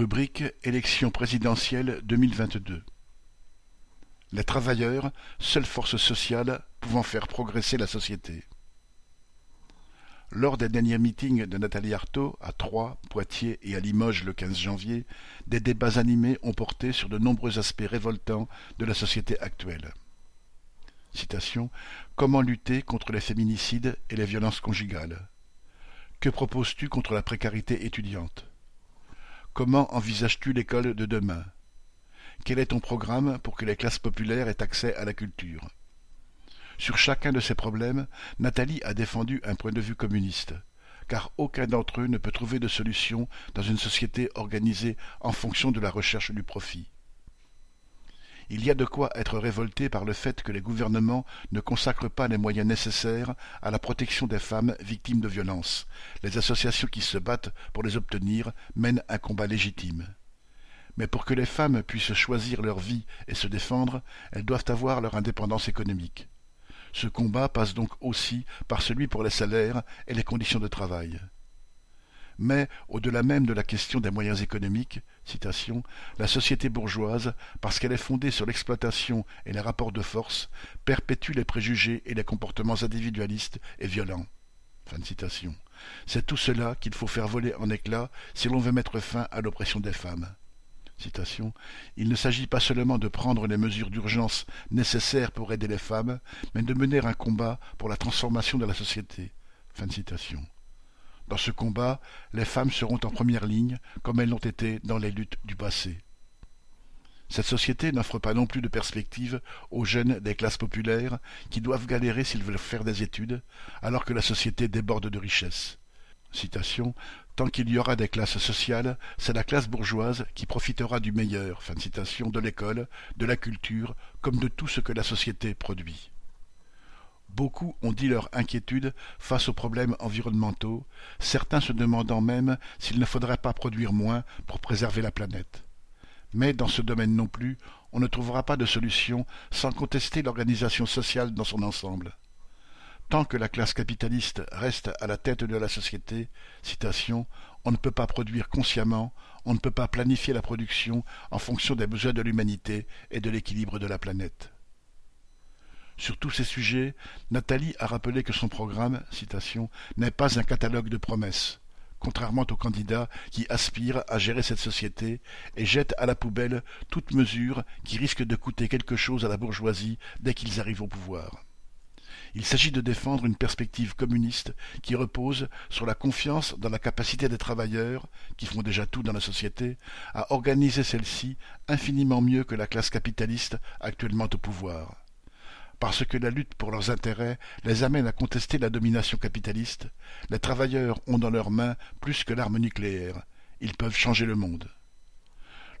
Rubrique Élection présidentielle deux mille vingt-deux. Les travailleurs, seule force sociale pouvant faire progresser la société. Lors des derniers meetings de Nathalie Arthaud à Troyes, Poitiers et à Limoges le 15 janvier, des débats animés ont porté sur de nombreux aspects révoltants de la société actuelle. Citation Comment lutter contre les féminicides et les violences conjugales? Que proposes-tu contre la précarité étudiante? Comment envisages-tu l'école de demain? Quel est ton programme pour que les classes populaires aient accès à la culture? Sur chacun de ces problèmes, Nathalie a défendu un point de vue communiste, car aucun d'entre eux ne peut trouver de solution dans une société organisée en fonction de la recherche du profit. Il y a de quoi être révolté par le fait que les gouvernements ne consacrent pas les moyens nécessaires à la protection des femmes victimes de violences. Les associations qui se battent pour les obtenir mènent un combat légitime. Mais pour que les femmes puissent choisir leur vie et se défendre, elles doivent avoir leur indépendance économique. Ce combat passe donc aussi par celui pour les salaires et les conditions de travail. Mais, au-delà même de la question des moyens économiques, la société bourgeoise, parce qu'elle est fondée sur l'exploitation et les rapports de force, perpétue les préjugés et les comportements individualistes et violents. C'est tout cela qu'il faut faire voler en éclats si l'on veut mettre fin à l'oppression des femmes. Il ne s'agit pas seulement de prendre les mesures d'urgence nécessaires pour aider les femmes, mais de mener un combat pour la transformation de la société. Dans ce combat, les femmes seront en première ligne, comme elles l'ont été dans les luttes du passé. Cette société n'offre pas non plus de perspective aux jeunes des classes populaires qui doivent galérer s'ils veulent faire des études, alors que la société déborde de richesses. Citation Tant qu'il y aura des classes sociales, c'est la classe bourgeoise qui profitera du meilleur fin citation, de l'école, de la culture, comme de tout ce que la société produit. Beaucoup ont dit leur inquiétude face aux problèmes environnementaux, certains se demandant même s'il ne faudrait pas produire moins pour préserver la planète. Mais dans ce domaine non plus, on ne trouvera pas de solution sans contester l'organisation sociale dans son ensemble. Tant que la classe capitaliste reste à la tête de la société, on ne peut pas produire consciemment, on ne peut pas planifier la production en fonction des besoins de l'humanité et de l'équilibre de la planète. Sur tous ces sujets, Nathalie a rappelé que son programme, citation, n'est pas un catalogue de promesses, contrairement aux candidats qui aspirent à gérer cette société et jettent à la poubelle toute mesure qui risque de coûter quelque chose à la bourgeoisie dès qu'ils arrivent au pouvoir. Il s'agit de défendre une perspective communiste qui repose sur la confiance dans la capacité des travailleurs, qui font déjà tout dans la société, à organiser celle-ci infiniment mieux que la classe capitaliste actuellement au pouvoir parce que la lutte pour leurs intérêts les amène à contester la domination capitaliste, les travailleurs ont dans leurs mains plus que l'arme nucléaire. Ils peuvent changer le monde.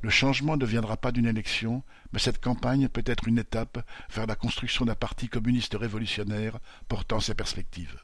Le changement ne viendra pas d'une élection, mais cette campagne peut être une étape vers la construction d'un parti communiste révolutionnaire portant ces perspectives.